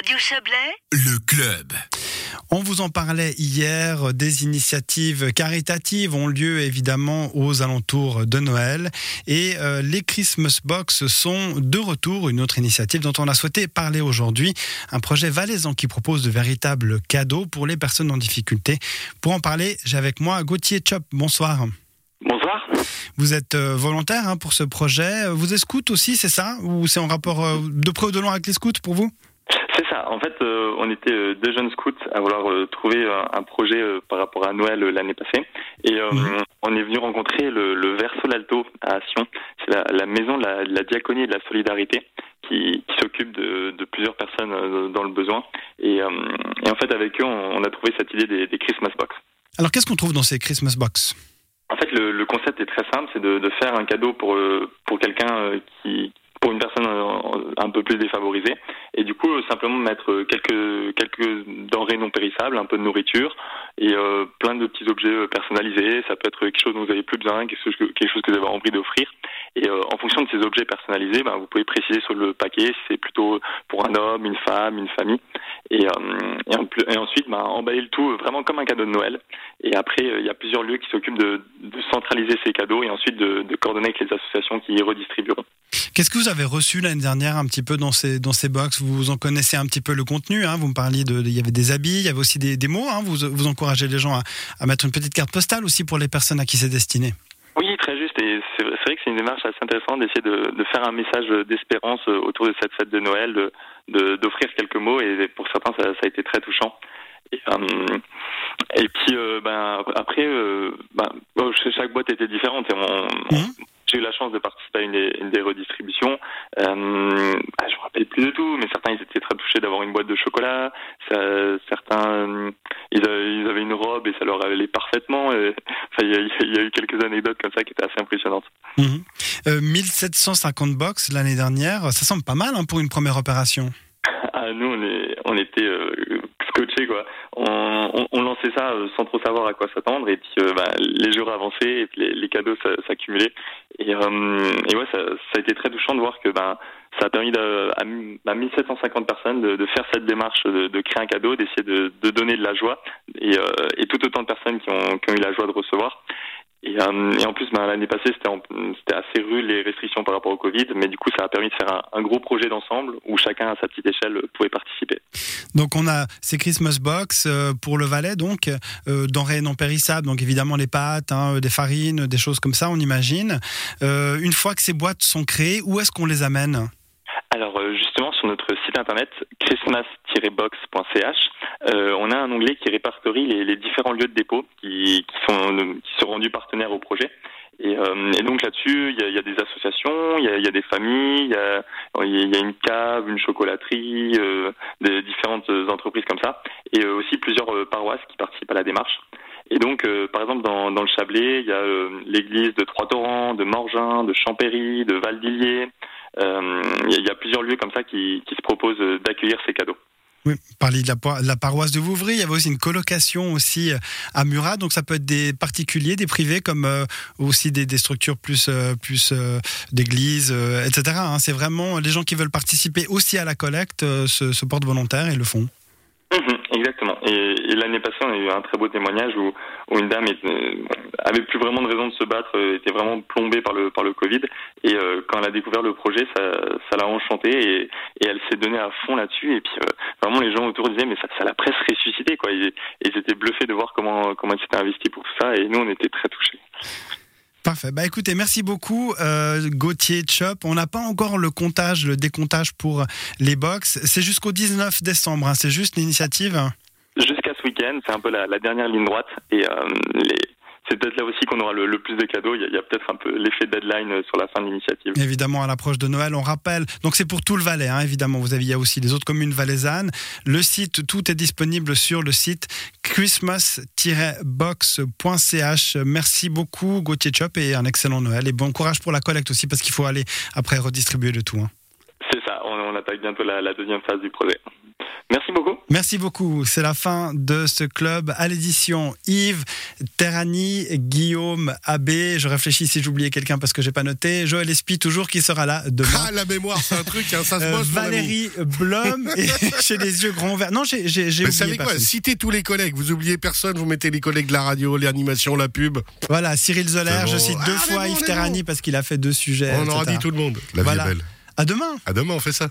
Radio Chablais, Le club. On vous en parlait hier, des initiatives caritatives ont lieu évidemment aux alentours de Noël et euh, les Christmas Box sont de retour, une autre initiative dont on a souhaité parler aujourd'hui, un projet valaisan qui propose de véritables cadeaux pour les personnes en difficulté. Pour en parler, j'ai avec moi Gauthier Chop, bonsoir. Bonsoir. Vous êtes euh, volontaire hein, pour ce projet, vous êtes scout aussi, c'est ça? Ou c'est en rapport euh, de près ou de loin avec les scouts pour vous? C'est ça. En fait, euh, on était euh, deux jeunes scouts à vouloir euh, trouver un, projet euh, par rapport à Noël l'année passée. Et Mhm. on est venu rencontrer le, le Verso l'Alto à Sion. C'est la, la maison de la, de la diaconie et de la solidarité qui, qui s'occupe de, de plusieurs personnes dans le besoin. Et, et en fait, avec eux, on, on a trouvé cette idée des, des Christmas Box. Alors qu'est-ce qu'on trouve dans ces Christmas Box? En fait, le, le concept est très simple, c'est de, de faire un cadeau pour pour quelqu'un qui pour une personne un peu plus défavorisée et du coup simplement mettre quelques quelques denrées non périssables, un peu de nourriture et euh, plein de petits objets euh, personnalisés. Ça peut être quelque chose dont vous avez plus besoin, quelque chose que, vous avez envie d'offrir. Et euh, en fonction de ces objets personnalisés, ben, vous pouvez préciser sur le paquet si c'est plutôt pour un homme, une femme, une famille. Et, ensuite, ben, emballer le tout vraiment comme un cadeau de Noël. Et après, il y a plusieurs lieux qui s'occupent de, centraliser ces cadeaux et ensuite de, coordonner avec les associations qui y redistribueront. Qu'est-ce que vous avez reçu l'année dernière un petit peu dans ces, dans ces box? En connaissez un petit peu le contenu. Hein vous me parliez de, il y avait des habits, il y avait aussi des, des mots. Hein vous, vous encouragez les gens à, à mettre une petite carte postale aussi pour les personnes à qui c'est destiné. Oui, très juste. Et c'est vrai que c'est une démarche assez intéressante d'essayer de, de faire un message d'espérance euh, autour de cette fête de Noël, de- de- d'offrir quelques mots. Et pour certains, ça, ça a été très touchant. Et, euh, et puis, euh, ben, après, euh, ben, bon, ch- chaque boîte était différente. Et on- Mhm. J'ai eu la chance de participer à une des, une des redistributions. Euh, plus de tout, mais certains ils étaient très touchés d'avoir une boîte de chocolat. Ça- certains euh, ils avaient, ils avaient une robe et ça leur allait parfaitement. Et, enfin, il y, a- il y a eu quelques anecdotes comme ça qui étaient assez impressionnantes. Mhm. Euh, 1750 box l'année dernière, ça semble pas mal hein, pour une première opération. Ah, nous, on, est, on était euh, On, lançait ça euh, sans trop savoir à quoi s'attendre, et puis euh, bah, les jours avançaient, et puis les, cadeaux s'a- s'accumulaient. Et, euh, ouais, ça, a été très touchant de voir que ben, ça a permis à, mi- à 1750 personnes de, faire cette démarche, de, créer un cadeau, d'essayer de, donner de la joie, et, euh, et tout autant de personnes qui ont, qui ont eu la joie de recevoir. Et, euh, et en plus, ben, l'année passée, c'était assez rude les restrictions par rapport au Covid, mais du coup, ça a permis de faire un, un gros projet d'ensemble où chacun à sa petite échelle pouvait participer. Donc on a ces Christmas box euh, pour le Valais, donc euh, denrées non périssables, donc évidemment les pâtes, hein, des farines, des choses comme ça, on imagine. Euh, une fois que ces boîtes sont créées, où est-ce qu'on les amène? Alors euh, justement, sur notre site internet christmas-box.ch, euh, on a un onglet qui répertorie les, les différents lieux de dépôt qui, qui sont, qui sont rendus partenaires au projet. Et, euh, et donc là-dessus, il y y a des associations, il y y a des familles, il y a, y a une cave, une chocolaterie, euh, des différentes entreprises comme ça, et euh, aussi plusieurs euh, paroisses qui participent à la démarche. Et donc, euh, par exemple, dans, dans le Chablais, il y a euh, l'église de Trois-Torrents, de Morgin, de Champéry, de Valdillier. Euh, Il il y a plusieurs lieux comme ça qui, se proposent euh, d'accueillir ces cadeaux. Oui, parler de la, paroisse de Vouvry, il y avait aussi une colocation aussi euh, à Murat, donc ça peut être des particuliers, des privés, comme euh, aussi des, structures plus, euh, euh, d'églises, euh, etc. hein. C'est vraiment les gens qui veulent participer aussi à la collecte euh, se, se portent volontaires et le font. Exactement. Et, et l'année passée, on a eu un très beau témoignage où, où une dame était, euh, avait plus vraiment de raison de se battre, euh, était vraiment plombée par le par le Covid. Et euh, quand elle a découvert le projet, ça ça l'a enchantée et, et elle s'est donnée à fond là-dessus. Et puis euh, vraiment, les gens autour disaient mais ça ça l'a presque ressuscité quoi. Et, et ils étaient bluffés de voir comment comment elle s'était investie pour ça. Et nous, on était très touchés. Parfait. Bah écoutez, merci beaucoup euh, Gauthier Chop. On n'a pas encore le comptage, le décomptage pour les box. C'est jusqu'au 19 décembre. hein. C'est juste l'initiative. Jusqu'à ce week-end, c'est un peu la, dernière ligne droite. Et euh, les, c'est peut-être là aussi qu'on aura le, le plus de cadeaux. Il y a, il y a peut-être un peu l'effet deadline euh, sur la fin de l'initiative. Évidemment, à l'approche de Noël, on rappelle. Donc, c'est pour tout le Valais, hein, évidemment. Vous avez, il y a aussi les autres communes valaisannes. Le site, tout est disponible sur le site christmas-box.ch. Merci beaucoup, Gauthier Chop, et un excellent Noël. Et bon courage pour la collecte aussi, parce qu'il faut aller après redistribuer le tout. hein. C'est ça, on, on attaque bientôt la, la deuxième phase du projet. Merci beaucoup. Merci beaucoup. C'est la fin de ce club à l'édition. Yves, Terrani, Guillaume, Abbé. Je réfléchis si j'oubliais quelqu'un parce que j'ai pas noté. Joël Espy, toujours qui sera là demain. Ah, la mémoire, c'est un truc, hein, ça se Euh, bosse. ami. Valérie Blum, et j'ai les yeux grands ouverts. Non, j'ai j'ai- j'ai Mais oublié savez quoi. Citez tous les collègues. Vous oubliez personne, vous mettez les collègues de la radio, l'animation, la pub. Voilà, Cyril Zoller, C'est je bon. cite Ah, deux est fois bon, Yves Terrani bon. parce qu'il a fait deux sujets. On aura dit tout le monde. La Voilà. vie est belle. À demain. À demain, on fait ça.